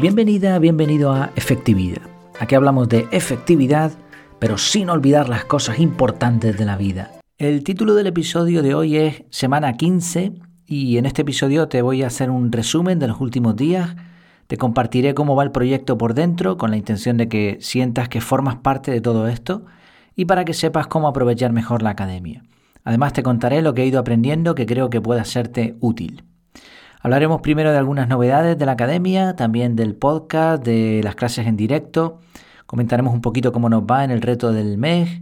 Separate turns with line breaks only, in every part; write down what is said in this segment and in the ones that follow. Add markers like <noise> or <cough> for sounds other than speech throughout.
Bienvenida, bienvenido a Efectividad. Aquí hablamos de efectividad, pero sin olvidar las cosas importantes de la vida. El título del episodio de hoy es Semana 15 y en este episodio te voy a hacer un resumen de los últimos días. Te compartiré cómo va el proyecto por dentro con la intención de que sientas que formas parte de todo esto y para que sepas cómo aprovechar mejor la academia. Además te contaré lo que he ido aprendiendo que creo que pueda serte útil. Hablaremos primero de algunas novedades de la academia, también del podcast, de las clases en directo. Comentaremos un poquito cómo nos va en el reto del mes.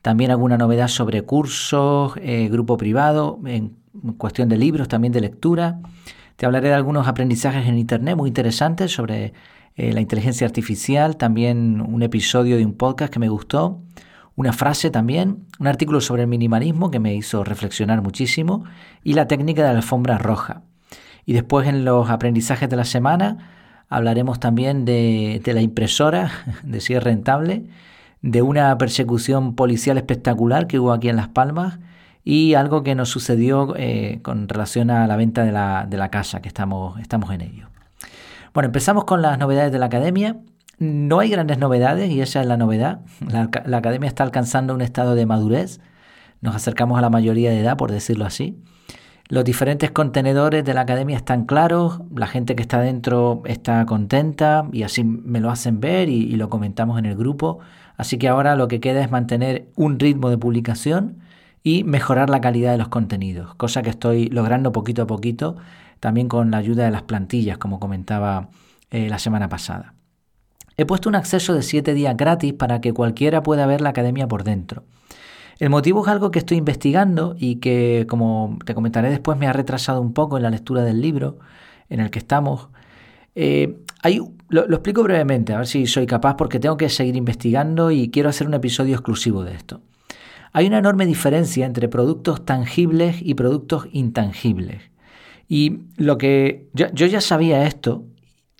También alguna novedad sobre cursos, eh, grupo privado, en cuestión de libros, también de lectura. Te hablaré de algunos aprendizajes en Internet muy interesantes sobre eh, la inteligencia artificial, también un episodio de un podcast que me gustó, una frase también, un artículo sobre el minimalismo que me hizo reflexionar muchísimo y la técnica de la alfombra roja. Y después en los aprendizajes de la semana hablaremos también de, la impresora, <laughs> de si es rentable, de una persecución policial espectacular que hubo aquí en Las Palmas y algo que nos sucedió eh, con relación a la venta de la, casa, que estamos, estamos en ello. Bueno, empezamos con las novedades de la academia. No hay grandes novedades y esa es la novedad. La, la academia está alcanzando un estado de madurez. Nos acercamos a la mayoría de edad, por decirlo así. Los diferentes contenedores de la academia están claros, la gente que está dentro está contenta y así me lo hacen ver y, lo comentamos en el grupo. Así que ahora lo que queda es mantener un ritmo de publicación y mejorar la calidad de los contenidos, cosa que estoy logrando poquito a poquito, también con la ayuda de las plantillas, como comentaba eh, la semana pasada. He puesto un acceso de 7 días gratis para que cualquiera pueda ver la academia por dentro. El motivo es algo que estoy investigando y que, como te comentaré después, me ha retrasado un poco en la lectura del libro en el que estamos. Eh, lo, explico brevemente, a ver si soy capaz, porque tengo que seguir investigando y quiero hacer un episodio exclusivo de esto. Hay una enorme diferencia entre productos tangibles y productos intangibles. Y lo que yo, yo ya sabía esto,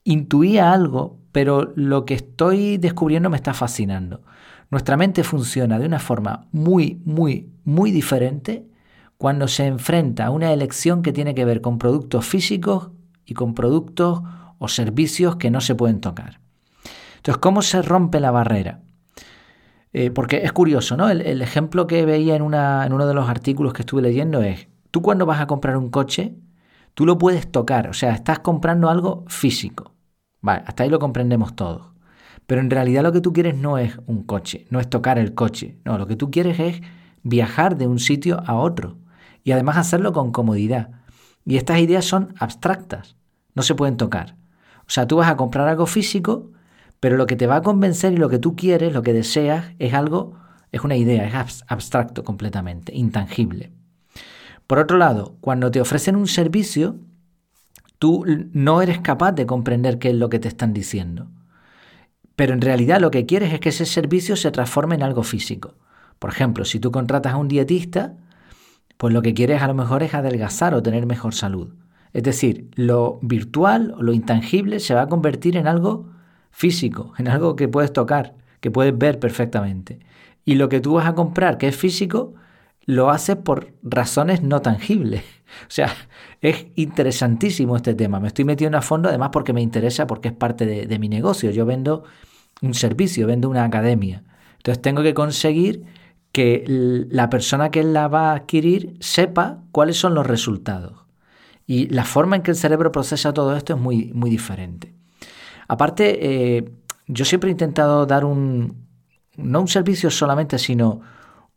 intuía algo, pero lo que estoy descubriendo me está fascinando. Nuestra mente funciona de una forma muy, muy, muy diferente cuando se enfrenta a una elección que tiene que ver con productos físicos y con productos o servicios que no se pueden tocar. Entonces, ¿cómo se rompe la barrera? Eh, porque es curioso, ¿no? El, ejemplo que veía en, en uno de los artículos que estuve leyendo es, tú cuando vas a comprar un coche, tú lo puedes tocar, o sea, estás comprando algo físico. Vale, hasta ahí lo comprendemos todos. Pero en realidad lo que tú quieres no es un coche, no es tocar el coche, no, lo que tú quieres es viajar de un sitio a otro y además hacerlo con comodidad. Y estas ideas son abstractas, no se pueden tocar. O sea, tú vas a comprar algo físico, pero lo que te va a convencer y lo que tú quieres, lo que deseas, es algo, es una idea, es abstracto completamente, intangible. Por otro lado, cuando te ofrecen un servicio, tú no eres capaz de comprender qué es lo que te están diciendo. Pero en realidad lo que quieres es que ese servicio se transforme en algo físico. Por ejemplo, si tú contratas a un dietista, pues lo que quieres a lo mejor es adelgazar o tener mejor salud. Es decir, lo virtual o lo intangible se va a convertir en algo físico, en algo que puedes tocar, que puedes ver perfectamente. Y lo que tú vas a comprar, que es físico, lo haces por razones no tangibles. <laughs> O sea, es interesantísimo este tema. Me estoy metiendo a fondo además porque me interesa, porque es parte de, mi negocio. Yo vendo un servicio, vendo una academia. Entonces tengo que conseguir que la persona que la va a adquirir sepa cuáles son los resultados. Y la forma en que el cerebro procesa todo esto es muy, muy diferente. Aparte, eh, yo siempre he intentado dar un, no un servicio solamente, sino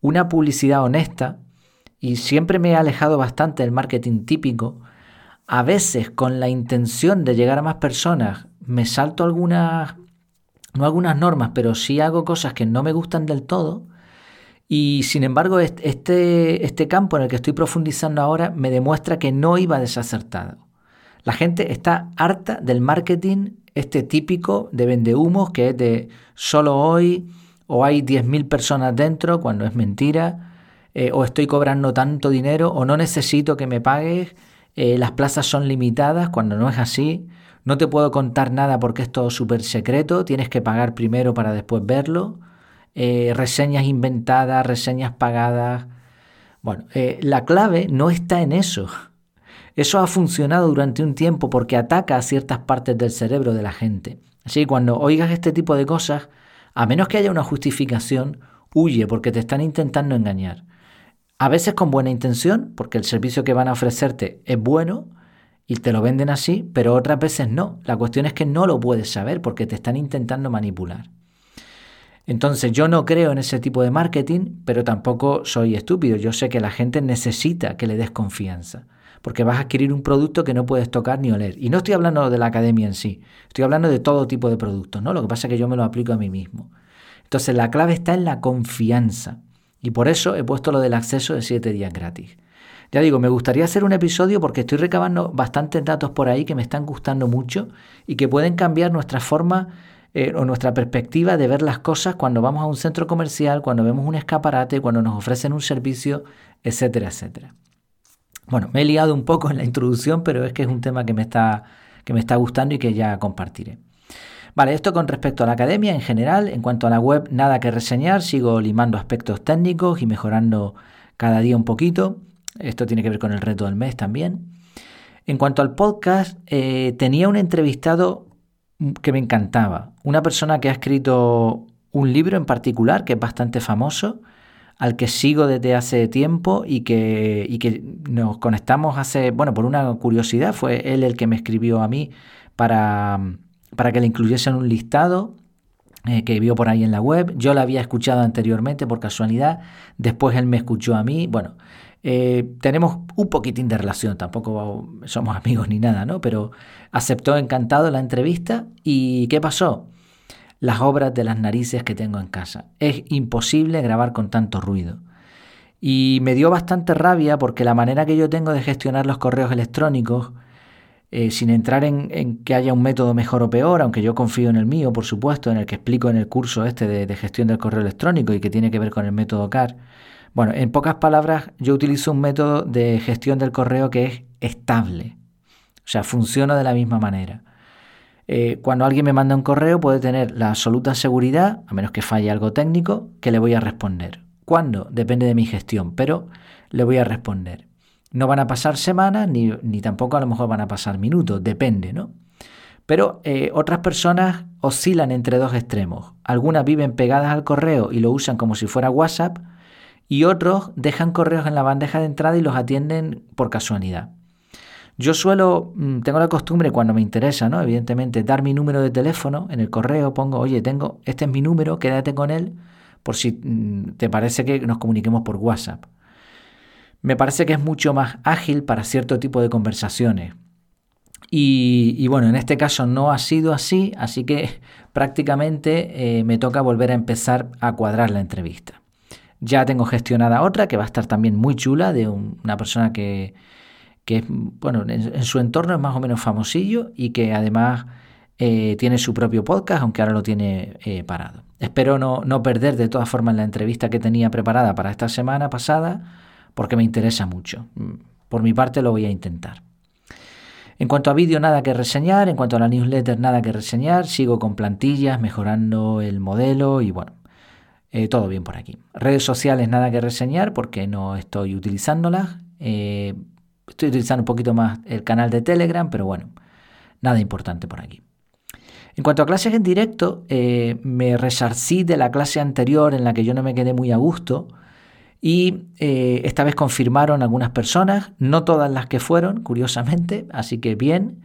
una publicidad honesta y siempre me he alejado bastante del marketing típico. A veces con la intención de llegar a más personas me salto algunas no algunas normas, pero sí hago cosas que no me gustan del todo. Y sin embargo, este, este campo en el que estoy profundizando ahora me demuestra que no iba desacertado. La gente está harta del marketing, este típico de vendehumos, que es de solo hoy, o hay 10.000 personas dentro, cuando es mentira, eh, o estoy cobrando tanto dinero, o no necesito que me pagues, eh, las plazas son limitadas, cuando no es así. No te puedo contar nada porque es todo súper secreto, tienes que pagar primero para después verlo. Eh, reseñas inventadas, reseñas pagadas. Bueno, eh, la clave no está en eso. Eso ha funcionado durante un tiempo porque ataca a ciertas partes del cerebro de la gente. Así que cuando oigas este tipo de cosas, a menos que haya una justificación, huye porque te están intentando engañar. A veces con buena intención, porque el servicio que van a ofrecerte es bueno y te lo venden así, pero otras veces no. La cuestión es que no lo puedes saber porque te están intentando manipular. Entonces yo no creo en ese tipo de marketing, pero tampoco soy estúpido. Yo sé que la gente necesita que le des confianza porque vas a adquirir un producto que no puedes tocar ni oler. Y no estoy hablando de la academia en sí, estoy hablando de todo tipo de productos, ¿no? Lo que pasa es que yo me lo aplico a mí mismo. Entonces la clave está en la confianza. Y por eso he puesto lo del acceso de 7 días gratis. Ya digo, me gustaría hacer un episodio porque estoy recabando bastantes datos por ahí que me están gustando mucho y que pueden cambiar nuestra forma eh, o nuestra perspectiva de ver las cosas cuando vamos a un centro comercial, cuando vemos un escaparate, cuando nos ofrecen un servicio, etcétera, etcétera. Bueno, me he liado un poco en la introducción, pero es que es un tema que me está, que me está gustando y que ya compartiré. Vale, esto con respecto a la academia en general. En cuanto a la web, nada que reseñar. Sigo limando aspectos técnicos y mejorando cada día un poquito. Esto tiene que ver con el reto del mes también. En cuanto al podcast, eh, tenía un entrevistado que me encantaba. Una persona que ha escrito un libro en particular que es bastante famoso al que sigo desde hace tiempo y que, y que nos conectamos hace, bueno, por una curiosidad, fue él el que me escribió a mí para, para que le incluyese en un listado eh, que vio por ahí en la web. Yo la había escuchado anteriormente por casualidad, después él me escuchó a mí, bueno. Eh, tenemos un poquitín de relación, tampoco somos amigos ni nada, ¿no? Pero aceptó encantado la entrevista y ¿qué pasó? las obras de las narices que tengo en casa. Es imposible grabar con tanto ruido. Y me dio bastante rabia porque la manera que yo tengo de gestionar los correos electrónicos, eh, sin entrar en, que haya un método mejor o peor, aunque yo confío en el mío, por supuesto, en el que explico en el curso este de, de gestión del correo electrónico y que tiene que ver con el método CAR. Bueno, en pocas palabras, yo utilizo un método de gestión del correo que es estable. O sea, funciona de la misma manera. Eh, cuando alguien me manda un correo puede tener la absoluta seguridad, a menos que falle algo técnico, que le voy a responder. ¿Cuándo? Depende de mi gestión, pero le voy a responder. No van a pasar semanas ni, tampoco a lo mejor van a pasar minutos, depende, ¿no? Pero eh, otras personas oscilan entre dos extremos. Algunas viven pegadas al correo y lo usan como si fuera WhatsApp y otros dejan correos en la bandeja de entrada y los atienden por casualidad. Yo suelo, mm, tengo la costumbre cuando me interesa, ¿no? Evidentemente, dar mi número de teléfono en el correo, pongo, oye, tengo, este es mi número, quédate con él, por si mm, te parece que nos comuniquemos por WhatsApp. Me parece que es mucho más ágil para cierto tipo de conversaciones. Y, bueno, en este caso no ha sido así, así que <laughs> prácticamente eh, me toca volver a empezar a cuadrar la entrevista. Ya tengo gestionada otra que va a estar también muy chula de una persona que, que bueno, en, su entorno es más o menos famosillo y que además eh, tiene su propio podcast, aunque ahora lo tiene eh, parado. Espero no, no, perder de todas formas la entrevista que tenía preparada para esta semana pasada, porque me interesa mucho. Mm, por mi parte lo voy a intentar. En cuanto a vídeo, nada que reseñar. En cuanto a la newsletter, nada que reseñar. Sigo con plantillas, mejorando el modelo y bueno, eh, todo bien por aquí. Redes sociales, nada que reseñar porque no estoy utilizándolas. Estoy utilizando un poquito más el canal de Telegram, pero bueno, nada importante por aquí. En cuanto a clases en directo, eh, me resarcí de la clase anterior en la que yo no me quedé muy a gusto y eh, esta vez confirmaron algunas personas, no todas las que fueron, curiosamente, así que bien,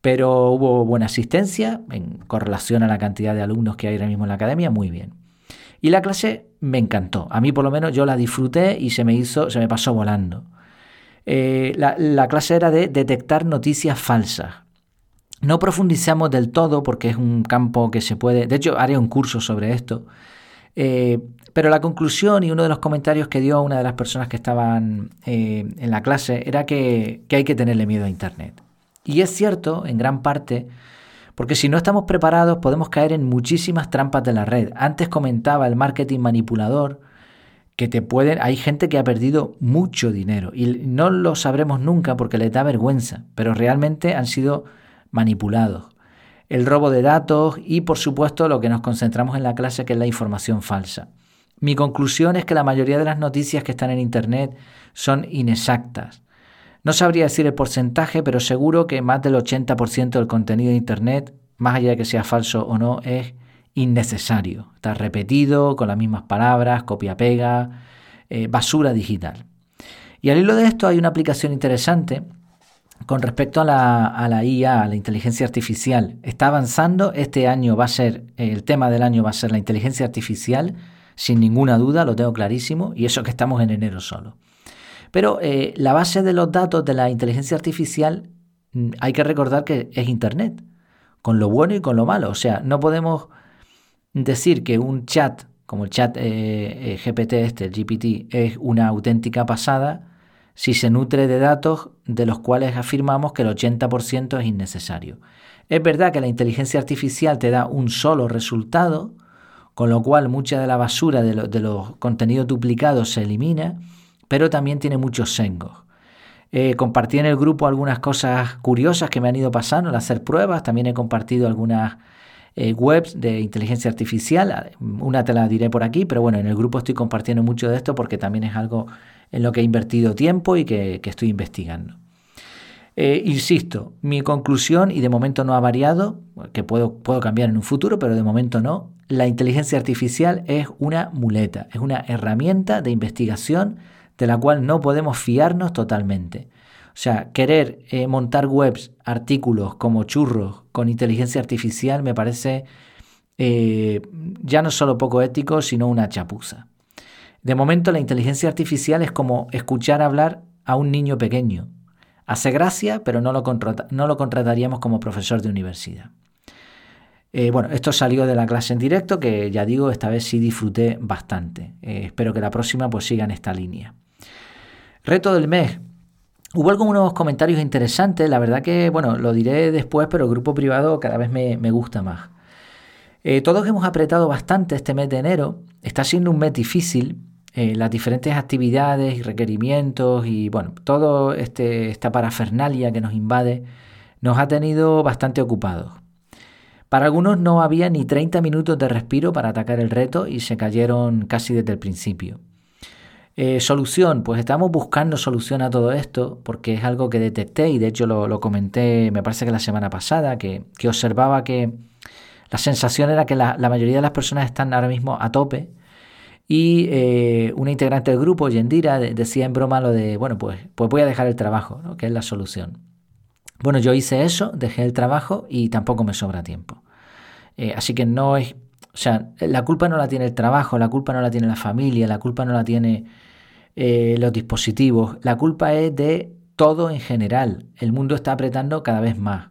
pero hubo buena asistencia en correlación a la cantidad de alumnos que hay ahora mismo en la academia, muy bien. Y la clase me encantó, a mí por lo menos yo la disfruté y se me hizo, se me pasó volando. Eh, la, clase era de detectar noticias falsas. No profundizamos del todo porque es un campo que se puede... De hecho, haré un curso sobre esto. Eh, pero la conclusión y uno de los comentarios que dio una de las personas que estaban eh, en la clase era que, que hay que tenerle miedo a Internet. Y es cierto, en gran parte, porque si no estamos preparados podemos caer en muchísimas trampas de la red. Antes comentaba el marketing manipulador, que te pueden... Hay gente que ha perdido mucho dinero y no lo sabremos nunca porque les da vergüenza, pero realmente han sido manipulados. El robo de datos y por supuesto lo que nos concentramos en la clase que es la información falsa. Mi conclusión es que la mayoría de las noticias que están en Internet son inexactas. No sabría decir el porcentaje, pero seguro que más del 80% del contenido de Internet, más allá de que sea falso o no, es innecesario. Está repetido, con las mismas palabras, copia-pega, eh, basura digital. Y al hilo de esto hay una aplicación interesante con respecto a la, a la, IA, a la inteligencia artificial. Está avanzando, este año va a ser, el tema del año va a ser la inteligencia artificial, sin ninguna duda, lo tengo clarísimo, y eso que estamos en enero solo. Pero eh, la base de los datos de la inteligencia artificial mm, hay que recordar que es Internet, con lo bueno y con lo malo. O sea, no podemos decir que un chat, como el chat eh, eh, GPT este, el GPT, es una auténtica pasada si se nutre de datos de los cuales afirmamos que el 80% es innecesario. Es verdad que la inteligencia artificial te da un solo resultado, con lo cual mucha de la basura de, de los contenidos duplicados se elimina, pero también tiene muchos sengos. Eh, compartí en el grupo algunas cosas curiosas que me han ido pasando al hacer pruebas, también he compartido algunas eh, webs de inteligencia artificial. Una te la diré por aquí, pero bueno, en el grupo estoy compartiendo mucho de esto porque también es algo en lo que he invertido tiempo y que, estoy investigando. Eh, insisto, mi conclusión, y de momento no ha variado, que puedo, puedo cambiar en un futuro, pero de momento no, la inteligencia artificial es una muleta, es una herramienta de investigación de la cual no podemos fiarnos totalmente. O sea, querer eh, montar webs, artículos como churros con inteligencia artificial me parece eh, ya no solo poco ético, sino una chapuza. De momento la inteligencia artificial es como escuchar hablar a un niño pequeño. Hace gracia, pero no lo, no lo contrataríamos como profesor de universidad. Eh, bueno, esto salió de la clase en directo, que ya digo, esta vez sí disfruté bastante. espero que la próxima pues siga en esta línea. Reto del mes. Hubo algunos comentarios interesantes, la verdad que, bueno, lo diré después, pero el grupo privado cada vez me, gusta más. Eh, todos hemos apretado bastante este mes de enero, está siendo un mes difícil, eh, las diferentes actividades y requerimientos y, bueno, todo este, esta parafernalia que nos invade nos ha tenido bastante ocupados. Para algunos no había ni 30 minutos de respiro para atacar el reto y se cayeron casi desde el principio. Eh, solución, pues estamos buscando solución a todo esto porque es algo que detecté y de hecho lo, comenté, me parece que la semana pasada, que, observaba que la sensación era que la, mayoría de las personas están ahora mismo a tope y eh, una integrante del grupo, Yendira, decía en broma lo de, bueno, pues, pues voy a dejar el trabajo, ¿no? que es la solución. Bueno, yo hice eso, dejé el trabajo y tampoco me sobra tiempo. Eh, así que no es, o sea, la culpa no la tiene el trabajo, la culpa no la tiene la familia, la culpa no la tiene eh, los dispositivos. La culpa es de todo en general. El mundo está apretando cada vez más.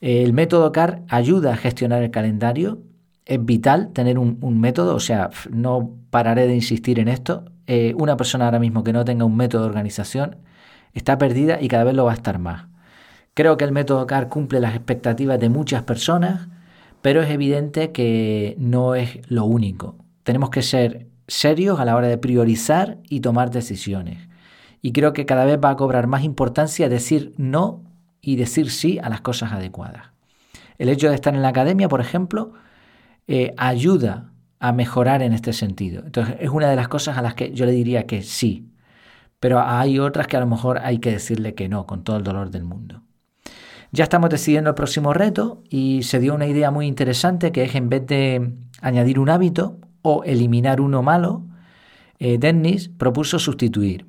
El método CAR ayuda a gestionar el calendario. Es vital tener un, método, o sea, no pararé de insistir en esto. Eh, una persona ahora mismo que no tenga un método de organización está perdida y cada vez lo va a estar más. Creo que el método CAR cumple las expectativas de muchas personas, pero es evidente que no es lo único. Tenemos que ser serios a la hora de priorizar y tomar decisiones. Y creo que cada vez va a cobrar más importancia decir no y decir sí a las cosas adecuadas. El hecho de estar en la academia, por ejemplo, eh, ayuda a mejorar en este sentido. Entonces, es una de las cosas a las que yo le diría que sí. Pero hay otras que a lo mejor hay que decirle que no, con todo el dolor del mundo. Ya estamos decidiendo el próximo reto y se dio una idea muy interesante que es en vez de añadir un hábito, o eliminar uno malo, eh, Dennis propuso sustituir.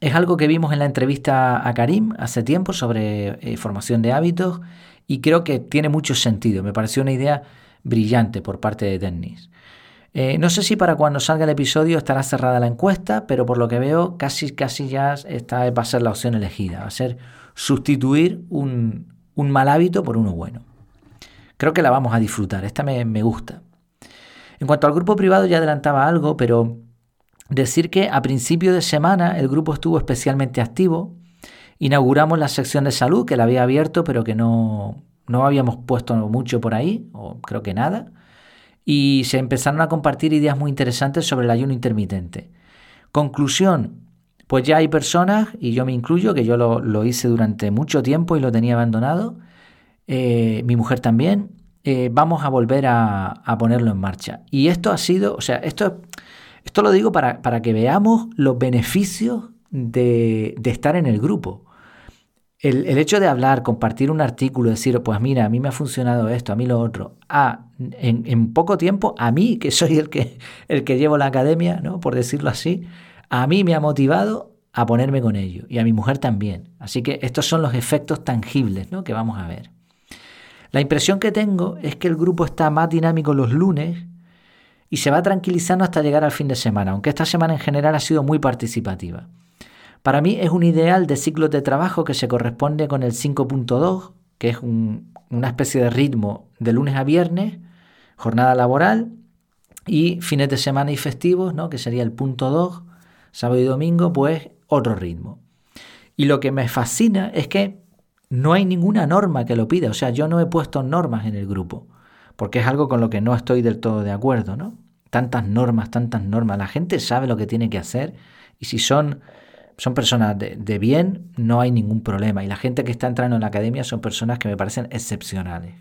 Es algo que vimos en la entrevista a Karim hace tiempo sobre eh, formación de hábitos y creo que tiene mucho sentido. Me pareció una idea brillante por parte de Dennis. Eh, no sé si para cuando salga el episodio estará cerrada la encuesta, pero por lo que veo casi, casi ya esta va a ser la opción elegida. Va a ser sustituir un, mal hábito por uno bueno. Creo que la vamos a disfrutar. Esta me gusta. En cuanto al grupo privado ya adelantaba algo, pero decir que a principio de semana el grupo estuvo especialmente activo. Inauguramos la sección de salud que la había abierto, pero que no, no habíamos puesto mucho por ahí, o creo que nada. Y se empezaron a compartir ideas muy interesantes sobre el ayuno intermitente. Conclusión, pues ya hay personas, y yo me incluyo, que yo lo, hice durante mucho tiempo y lo tenía abandonado, eh, mi mujer también, eh, vamos a volver a, ponerlo en marcha. Y esto ha sido, o sea, esto, esto lo digo para, para que veamos los beneficios de, estar en el grupo. El, hecho de hablar, compartir un artículo, decir, pues mira, a mí me ha funcionado esto, a mí lo otro, a, en, en, poco tiempo, a mí, que soy el que, el que llevo la academia, ¿no? por decirlo así, a mí me ha motivado a ponerme con ello y a mi mujer también. Así que estos son los efectos tangibles ¿no? que vamos a ver. La impresión que tengo es que el grupo está más dinámico los lunes y se va tranquilizando hasta llegar al fin de semana, aunque esta semana en general ha sido muy participativa. Para mí es un ideal de ciclo de trabajo que se corresponde con el 5.2, que es una especie de ritmo de lunes a viernes, jornada laboral y fines de semana y festivos, ¿no? que sería el punto 2, sábado y domingo, pues otro ritmo. Y lo que me fascina es que no hay ninguna norma que lo pida, o sea, yo no he puesto normas en el grupo porque es algo con lo que no estoy del todo de acuerdo, ¿no? Tantas normas, tantas normas. La gente sabe lo que tiene que hacer y si son, son personas de, de bien, no hay ningún problema. Y la gente que está entrando en la academia son personas que me parecen excepcionales.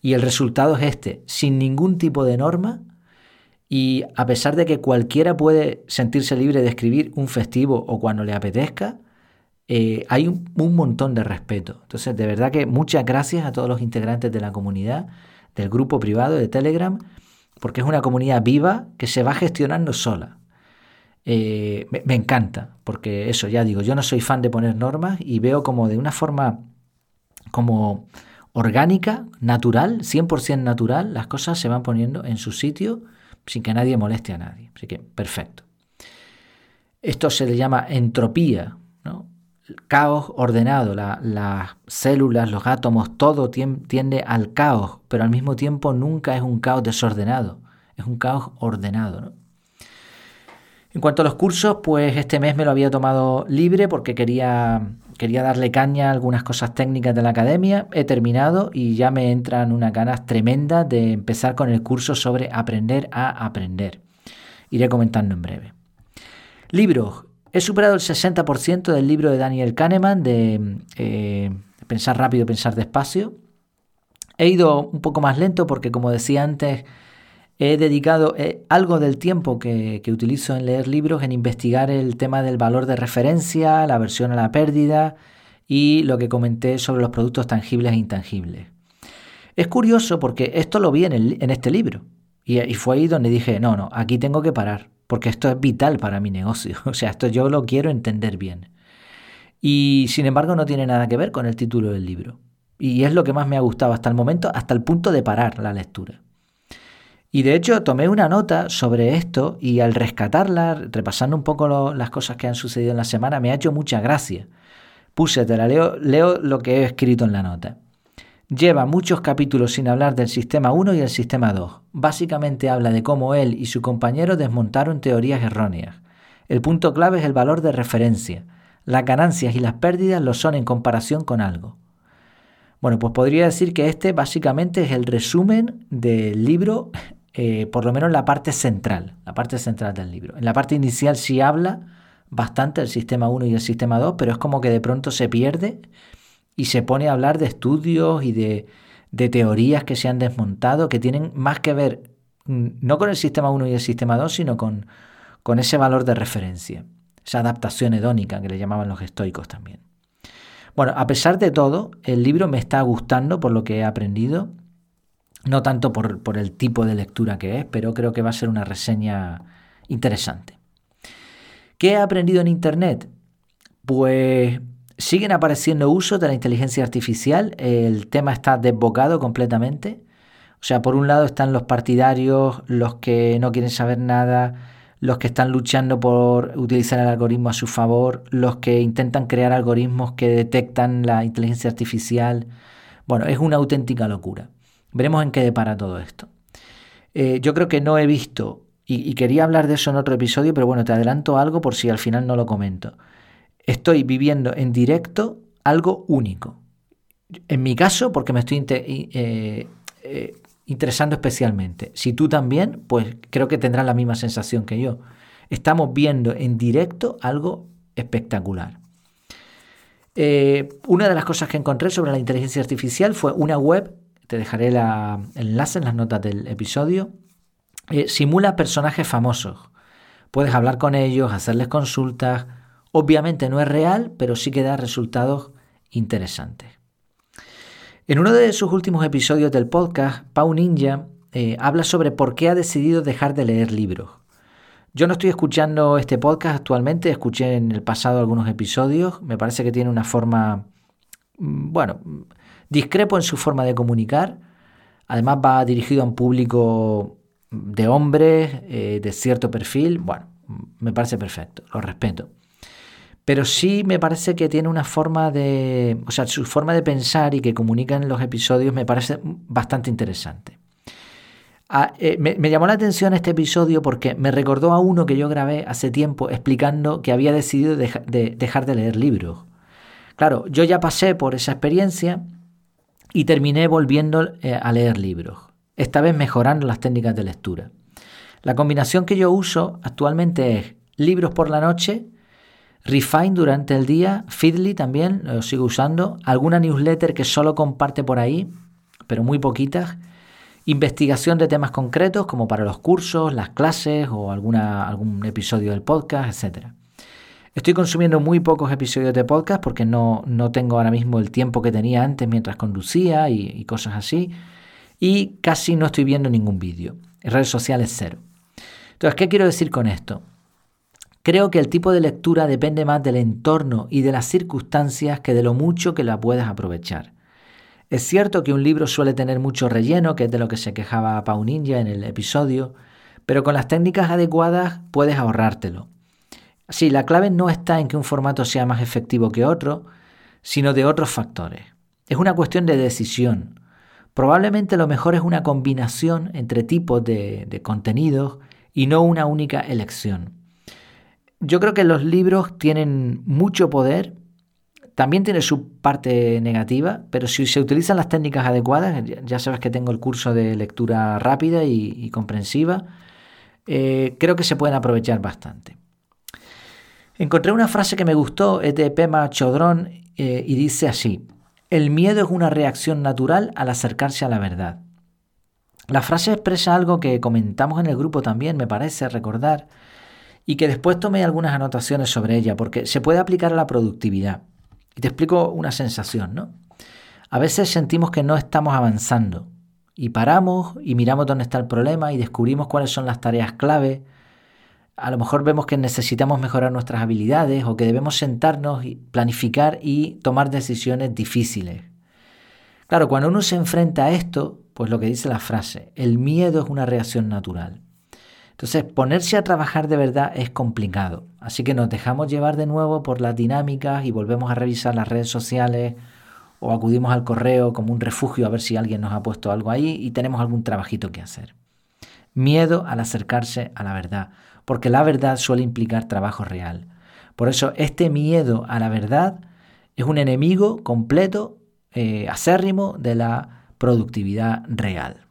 Y el resultado es este, sin ningún tipo de norma, y a pesar de que cualquiera puede sentirse libre de escribir un festivo o cuando le apetezca, eh, hay un, montón de respeto. Entonces, de verdad que muchas gracias a todos los integrantes de la comunidad del grupo privado de Telegram, porque es una comunidad viva que se va gestionando sola. Eh, me, encanta, porque eso, ya digo, yo no soy fan de poner normas y veo como de una forma como orgánica, natural, 100% natural, las cosas se van poniendo en su sitio sin que nadie moleste a nadie. Así que, perfecto. Esto se le llama entropía, ¿no? caos ordenado, las células, los átomos, todo tiende al caos, pero al mismo tiempo nunca es un caos desordenado, es un caos ordenado. En cuanto a los cursos, pues este mes me lo había tomado libre porque quería, quería darle caña a algunas cosas técnicas de la academia. He terminado y ya me entran unas ganas tremendas de empezar con el curso sobre aprender a aprender. Iré comentando en breve. Libros. He superado el 60% del libro de Daniel Kahneman de eh, Pensar rápido, pensar despacio. He ido un poco más lento porque, como decía antes, he dedicado eh, algo del tiempo que, utilizo en leer libros en investigar el tema del valor de referencia, la aversión a la pérdida y lo que comenté sobre los productos tangibles e intangibles. Es curioso porque esto lo vi en, en este libro y, y fue ahí donde dije, no, no, aquí tengo que parar porque esto es vital para mi negocio. <laughs> O sea, esto yo lo quiero entender bien. Y sin embargo no tiene nada que ver con el título del libro. Y es lo que más me ha gustado hasta el momento, hasta el punto de parar la lectura. Y de hecho tomé una nota sobre esto y al rescatarla, repasando un poco las cosas que han sucedido en la semana, me ha hecho mucha gracia. Puse, te la leo, leo lo que he escrito en la nota. Lleva muchos capítulos sin hablar del sistema 1 y el sistema 2. Básicamente habla de cómo él y su compañero desmontaron teorías erróneas. El punto clave es el valor de referencia. Las ganancias y las pérdidas lo son en comparación con algo. Bueno, pues podría decir que este básicamente es el resumen del libro, eh, por lo menos la parte central, la parte central del libro. En la parte inicial sí habla bastante del sistema 1 y el sistema 2, pero es como que de pronto se pierde y se pone a hablar de estudios y de, teorías que se han desmontado, que tienen más que ver mm, no con el sistema 1 y el sistema 2, sino con, con ese valor de referencia, esa adaptación hedónica que le llamaban los estoicos también. Bueno, a pesar de todo, el libro me está gustando por lo que he aprendido, no tanto por, el tipo de lectura que es, pero creo que va a ser una reseña interesante. ¿Qué he aprendido en Internet? Pues Siguen apareciendo usos de la inteligencia artificial, el tema está desbocado completamente. O sea, por un lado están los partidarios, los que no quieren saber nada, los que están luchando por utilizar el algoritmo a su favor, los que intentan crear algoritmos que detectan la inteligencia artificial. Bueno, es una auténtica locura. Veremos en qué depara todo esto. Eh, yo creo que no he visto, y quería hablar de eso en otro episodio, pero bueno, te adelanto algo por si al final no lo comento estoy viviendo en directo algo único. En mi caso, porque me estoy eh, eh, interesando especialmente. Si tú también, pues creo que tendrás la misma sensación que yo. Estamos viendo en directo algo espectacular. Una de las cosas que encontré sobre la inteligencia artificial fue una web, te dejaré el enlace en las notas del episodio, simula personajes famosos. Puedes hablar con ellos, hacerles consultas, Obviamente no es real, pero sí que da resultados interesantes. En uno de sus últimos episodios del podcast, Pau Ninja eh, habla sobre por qué ha decidido dejar de leer libros. Yo no estoy escuchando este podcast actualmente, escuché en el pasado algunos episodios, me parece que tiene una forma, mm, bueno, discrepo en su forma de comunicar, además va dirigido a un público de hombres eh, de cierto perfil, bueno, me parece perfecto, lo respeto. Pero sí me parece que tiene una forma de, o sea, su forma de pensar y que comunica en los episodios me parece bastante interesante. Ah, eh, me, llamó la atención este episodio porque me recordó a uno que yo grabé hace tiempo explicando que había decidido de, dejar de leer libros. Claro, yo ya pasé por esa experiencia y terminé volviendo eh, a leer libros, esta vez mejorando las técnicas de lectura. La combinación que yo uso actualmente es libros por la noche, Refine durante el día, Feedly también lo sigo usando, alguna newsletter que solo comparte por ahí, pero muy poquitas, investigación de temas concretos como para los cursos, las clases o algún episodio del podcast, etc. Estoy consumiendo muy pocos episodios de podcast porque no, no tengo ahora mismo el tiempo que tenía antes mientras conducía y, cosas así. Y casi no estoy viendo ningún vídeo. Redes sociales cero. Entonces, ¿qué quiero decir con esto? Creo que el tipo de lectura depende más del entorno y de las circunstancias que de lo mucho que la puedas aprovechar. Es cierto que un libro suele tener mucho relleno, que es de lo que se quejaba Pau Ninja en el episodio, pero con las técnicas adecuadas puedes ahorrártelo. Sí, la clave no está en que un formato sea más efectivo que otro, sino de otros factores. Es una cuestión de decisión. Probablemente lo mejor es una combinación entre tipos de, de contenidos y no una única elección. Yo creo que los libros tienen mucho poder también tiene su parte negativa, pero si se utilizan las técnicas adecuadas, ya sabes que tengo el curso de lectura rápida y, comprensiva, eh, creo que se pueden aprovechar bastante. Encontré una frase que me gustó, es de Pema Chodrón, eh, y dice así, el miedo es una reacción natural al acercarse a la verdad. La frase expresa algo que comentamos en el grupo también, me parece recordar, y que después tomé algunas anotaciones sobre ella, porque se puede aplicar a la productividad. Y te explico una sensación, ¿no? A veces sentimos que no estamos avanzando y paramos y miramos dónde está el problema y descubrimos cuáles son las tareas clave. A lo mejor vemos que necesitamos mejorar nuestras habilidades o que debemos sentarnos y planificar y tomar decisiones difíciles. Claro, cuando uno se enfrenta a esto, pues lo que dice la frase, el miedo es una reacción natural. Entonces, ponerse a trabajar de verdad es complicado. Así que nos dejamos llevar de nuevo por las dinámicas y volvemos a revisar las redes sociales o acudimos al correo como un refugio a ver si alguien nos ha puesto algo ahí y tenemos algún trabajito que hacer. Miedo al acercarse a la verdad, porque la verdad suele implicar trabajo real. Por eso este miedo a la verdad es un enemigo completo, eh, acérrimo de la productividad real.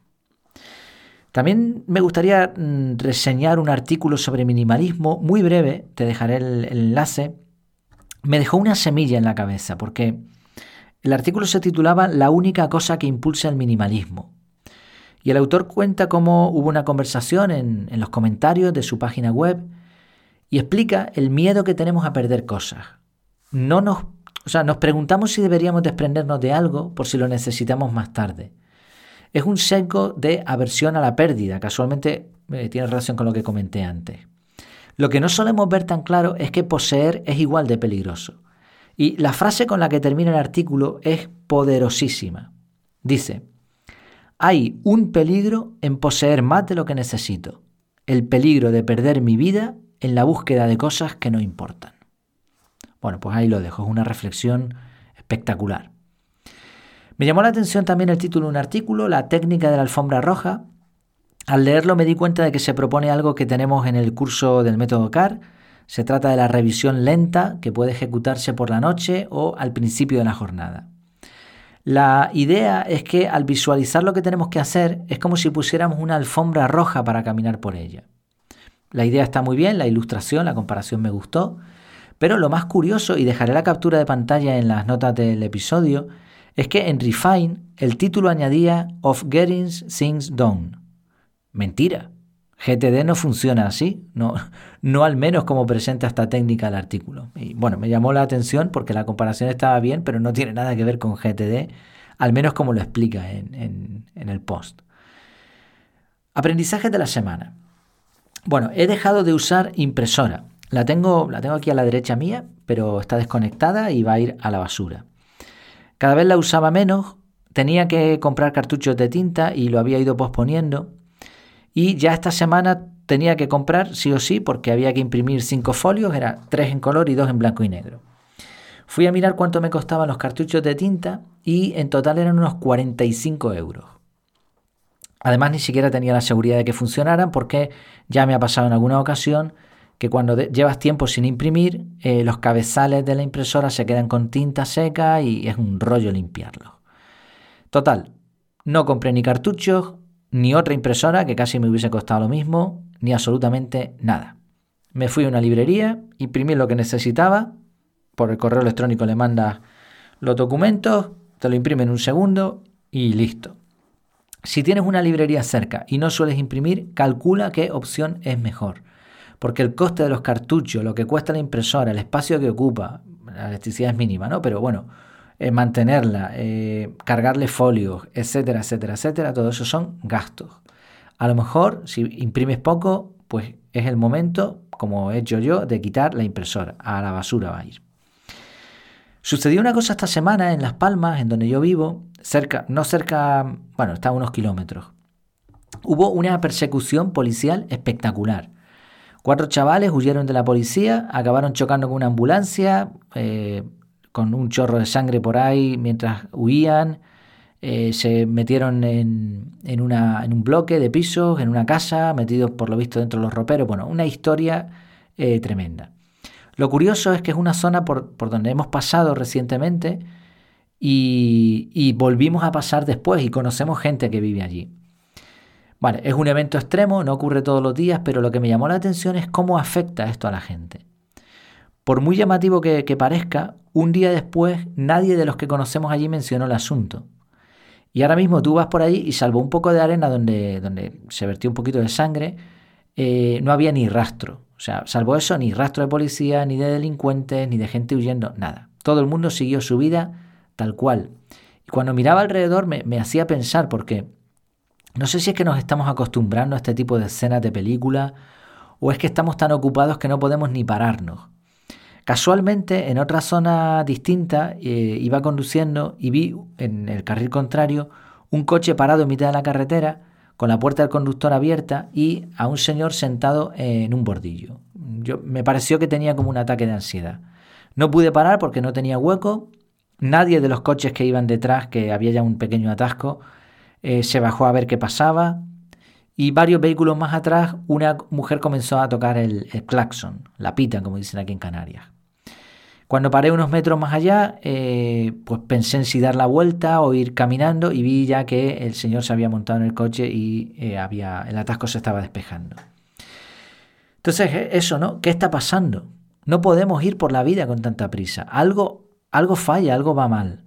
También me gustaría mm, reseñar un artículo sobre minimalismo muy breve, te dejaré el, enlace. Me dejó una semilla en la cabeza porque el artículo se titulaba La única cosa que impulsa el minimalismo. Y el autor cuenta cómo hubo una conversación en, los comentarios de su página web y explica el miedo que tenemos a perder cosas. No nos, o sea, nos preguntamos si deberíamos desprendernos de algo por si lo necesitamos más tarde es un sesgo de aversión a la pérdida, casualmente eh, tiene relación con lo que comenté antes. Lo que no solemos ver tan claro es que poseer es igual de peligroso. Y la frase con la que termina el artículo es poderosísima. Dice, hay un peligro en poseer más de lo que necesito, el peligro de perder mi vida en la búsqueda de cosas que no importan. Bueno, pues ahí lo dejo, es una reflexión espectacular. Me llamó la atención también el título de un artículo, La técnica de la alfombra roja. Al leerlo me di cuenta de que se propone algo que tenemos en el curso del método CAR. Se trata de la revisión lenta que puede ejecutarse por la noche o al principio de la jornada. La idea es que al visualizar lo que tenemos que hacer es como si pusiéramos una alfombra roja para caminar por ella. La idea está muy bien, la ilustración, la comparación me gustó, pero lo más curioso, y dejaré la captura de pantalla en las notas del episodio, es que en Refine el título añadía Of Getting Things Done. Mentira. GTD no funciona así, no, no al menos como presenta esta técnica el artículo. Y bueno, me llamó la atención porque la comparación estaba bien, pero no tiene nada que ver con GTD, al menos como lo explica en, el post. Aprendizaje de la semana. Bueno, he dejado de usar impresora. La tengo, la tengo aquí a la derecha mía, pero está desconectada y va a ir a la basura. Cada vez la usaba menos, tenía que comprar cartuchos de tinta y lo había ido posponiendo y ya esta semana tenía que comprar sí o sí porque había que imprimir cinco folios, era tres en color y dos en blanco y negro. Fui a mirar cuánto me costaban los cartuchos de tinta y en total eran unos 45 euros. Además ni siquiera tenía la seguridad de que funcionaran porque ya me ha pasado en alguna ocasión que cuando llevas tiempo sin imprimir, eh, los cabezales de la impresora se quedan con tinta seca y es un rollo limpiarlos. Total, no compré ni cartuchos, ni otra impresora, que casi me hubiese costado lo mismo, ni absolutamente nada. Me fui a una librería, imprimí lo que necesitaba, por el correo electrónico le mandas los documentos, te lo imprime en un segundo y listo. Si tienes una librería cerca y no sueles imprimir, calcula qué opción es mejor. Porque el coste de los cartuchos, lo que cuesta la impresora, el espacio que ocupa, la electricidad es mínima, ¿no? Pero bueno, eh, mantenerla, eh, cargarle folios, etcétera, etcétera, etcétera, todo eso son gastos. A lo mejor, si imprimes poco, pues es el momento, como he hecho yo, de quitar la impresora. A la basura va a ir. Sucedió una cosa esta semana en Las Palmas, en donde yo vivo, cerca, no cerca, bueno, está a unos kilómetros. Hubo una persecución policial espectacular. Cuatro chavales huyeron de la policía, acabaron chocando con una ambulancia, eh, con un chorro de sangre por ahí mientras huían. Eh, se metieron en, en, una, en, un bloque de pisos, en una casa, metidos por lo visto dentro de los roperos. Bueno, una historia eh, tremenda. Lo curioso es que es una zona por, por donde hemos pasado recientemente y, y, volvimos a pasar después y conocemos gente que vive allí. Vale, es un evento extremo, no ocurre todos los días, pero lo que me llamó la atención es cómo afecta esto a la gente. Por muy llamativo que, parezca, un día después nadie de los que conocemos allí mencionó el asunto. Y ahora mismo tú vas por allí y salvo un poco de arena donde, donde se vertió un poquito de sangre, eh, no había ni rastro. O sea, salvo eso, ni rastro de policía, ni de delincuentes, ni de gente huyendo, nada. Todo el mundo siguió su vida tal cual. Y cuando miraba alrededor me, me hacía pensar, porque no sé si es que nos estamos acostumbrando a este tipo de escenas de película, o es que estamos tan ocupados que no podemos ni pararnos. Casualmente, en otra zona distinta, eh, iba conduciendo y vi en el carril contrario un coche parado en mitad de la carretera, con la puerta del conductor abierta y a un señor sentado en un bordillo. Yo, me pareció que tenía como un ataque de ansiedad. No pude parar porque no tenía hueco. Nadie de los coches que iban detrás, que había ya un pequeño atasco, eh, se bajó a ver qué pasaba. Y varios vehículos más atrás, una mujer comenzó a tocar el, claxon, la pita, como dicen aquí en Canarias. Cuando paré unos metros más allá, eh, pues pensé en si dar la vuelta o ir caminando y vi ya que el señor se había montado en el coche y eh, había, el atasco se estaba despejando. Entonces, eh, eso, ¿no? ¿Qué está pasando? No podemos ir por la vida con tanta prisa. Algo, algo falla, algo va mal.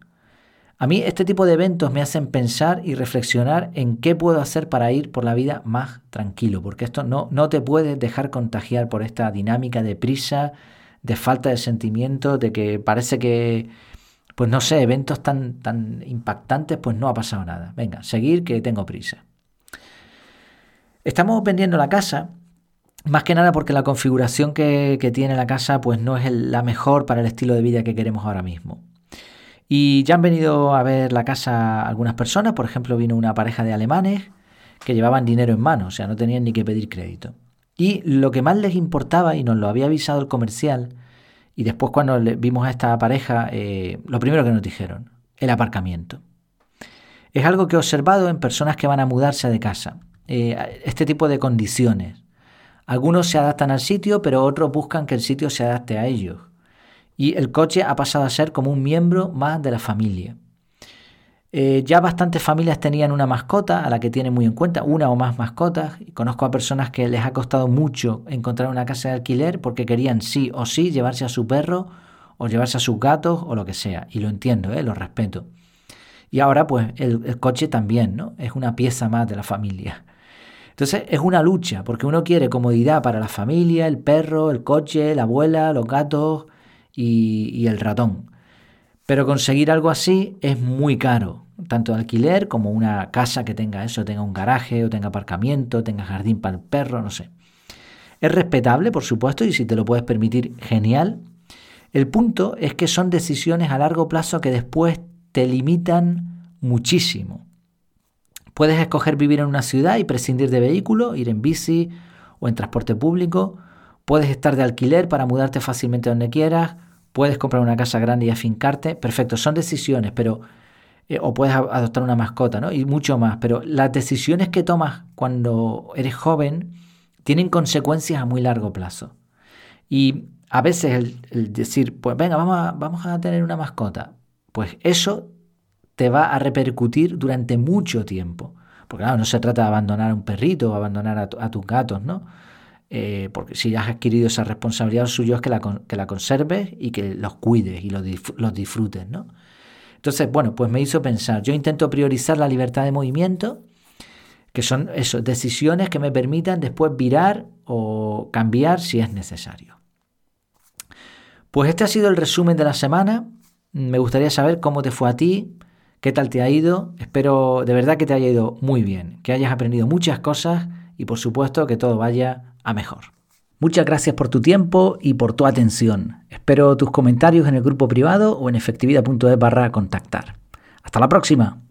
A mí este tipo de eventos me hacen pensar y reflexionar en qué puedo hacer para ir por la vida más tranquilo, porque esto no, no te puedes dejar contagiar por esta dinámica de prisa, de falta de sentimiento, de que parece que, pues no sé, eventos tan, tan impactantes, pues no ha pasado nada. Venga, seguir que tengo prisa. Estamos vendiendo la casa, más que nada porque la configuración que, que tiene la casa pues no es la mejor para el estilo de vida que queremos ahora mismo. Y ya han venido a ver la casa algunas personas, por ejemplo, vino una pareja de alemanes que llevaban dinero en mano, o sea, no tenían ni que pedir crédito. Y lo que más les importaba, y nos lo había avisado el comercial, y después cuando vimos a esta pareja, eh, lo primero que nos dijeron, el aparcamiento. Es algo que he observado en personas que van a mudarse de casa, eh, este tipo de condiciones. Algunos se adaptan al sitio, pero otros buscan que el sitio se adapte a ellos y el coche ha pasado a ser como un miembro más de la familia. Eh, ya bastantes familias tenían una mascota a la que tienen muy en cuenta, una o más mascotas. Conozco a personas que les ha costado mucho encontrar una casa de alquiler porque querían sí o sí llevarse a su perro o llevarse a sus gatos o lo que sea. Y lo entiendo, ¿eh? lo respeto. Y ahora pues el, el coche también, ¿no? Es una pieza más de la familia. Entonces es una lucha, porque uno quiere comodidad para la familia, el perro, el coche, la abuela, los gatos y, el ratón. Pero conseguir algo así es muy caro, tanto de alquiler como una casa que tenga eso, tenga un garaje o tenga aparcamiento, tenga jardín para el perro, no sé. Es respetable, por supuesto, y si te lo puedes permitir, genial. El punto es que son decisiones a largo plazo que después te limitan muchísimo. Puedes escoger vivir en una ciudad y prescindir de vehículo, ir en bici o en transporte público. Puedes estar de alquiler para mudarte fácilmente donde quieras. Puedes comprar una casa grande y afincarte. Perfecto, son decisiones, pero eh, o puedes adoptar una mascota, ¿no? Y mucho más. Pero las decisiones que tomas cuando eres joven tienen consecuencias a muy largo plazo. Y a veces el, decir, pues venga, vamos a, vamos a tener una mascota, pues eso te va a repercutir durante mucho tiempo. Porque claro, no se trata de abandonar a un perrito o abandonar a, tus gatos, ¿no? Eh, porque si has adquirido esa responsabilidad, suyo es que la, que la conserves y que los cuides y los, los disfrutes, ¿no? Entonces, bueno, pues me hizo pensar, yo intento priorizar la libertad de movimiento que son eso, decisiones que me permitan después virar o cambiar si es necesario. Pues este ha sido el resumen de la semana. Me gustaría saber cómo te fue a ti, qué tal te ha ido. Espero de verdad que te haya ido muy bien, que hayas aprendido muchas cosas y por supuesto que todo vaya a mejor. Muchas gracias por tu tiempo y por tu atención. Espero tus comentarios en el grupo privado o en efectividad.es barra contactar. Hasta la próxima.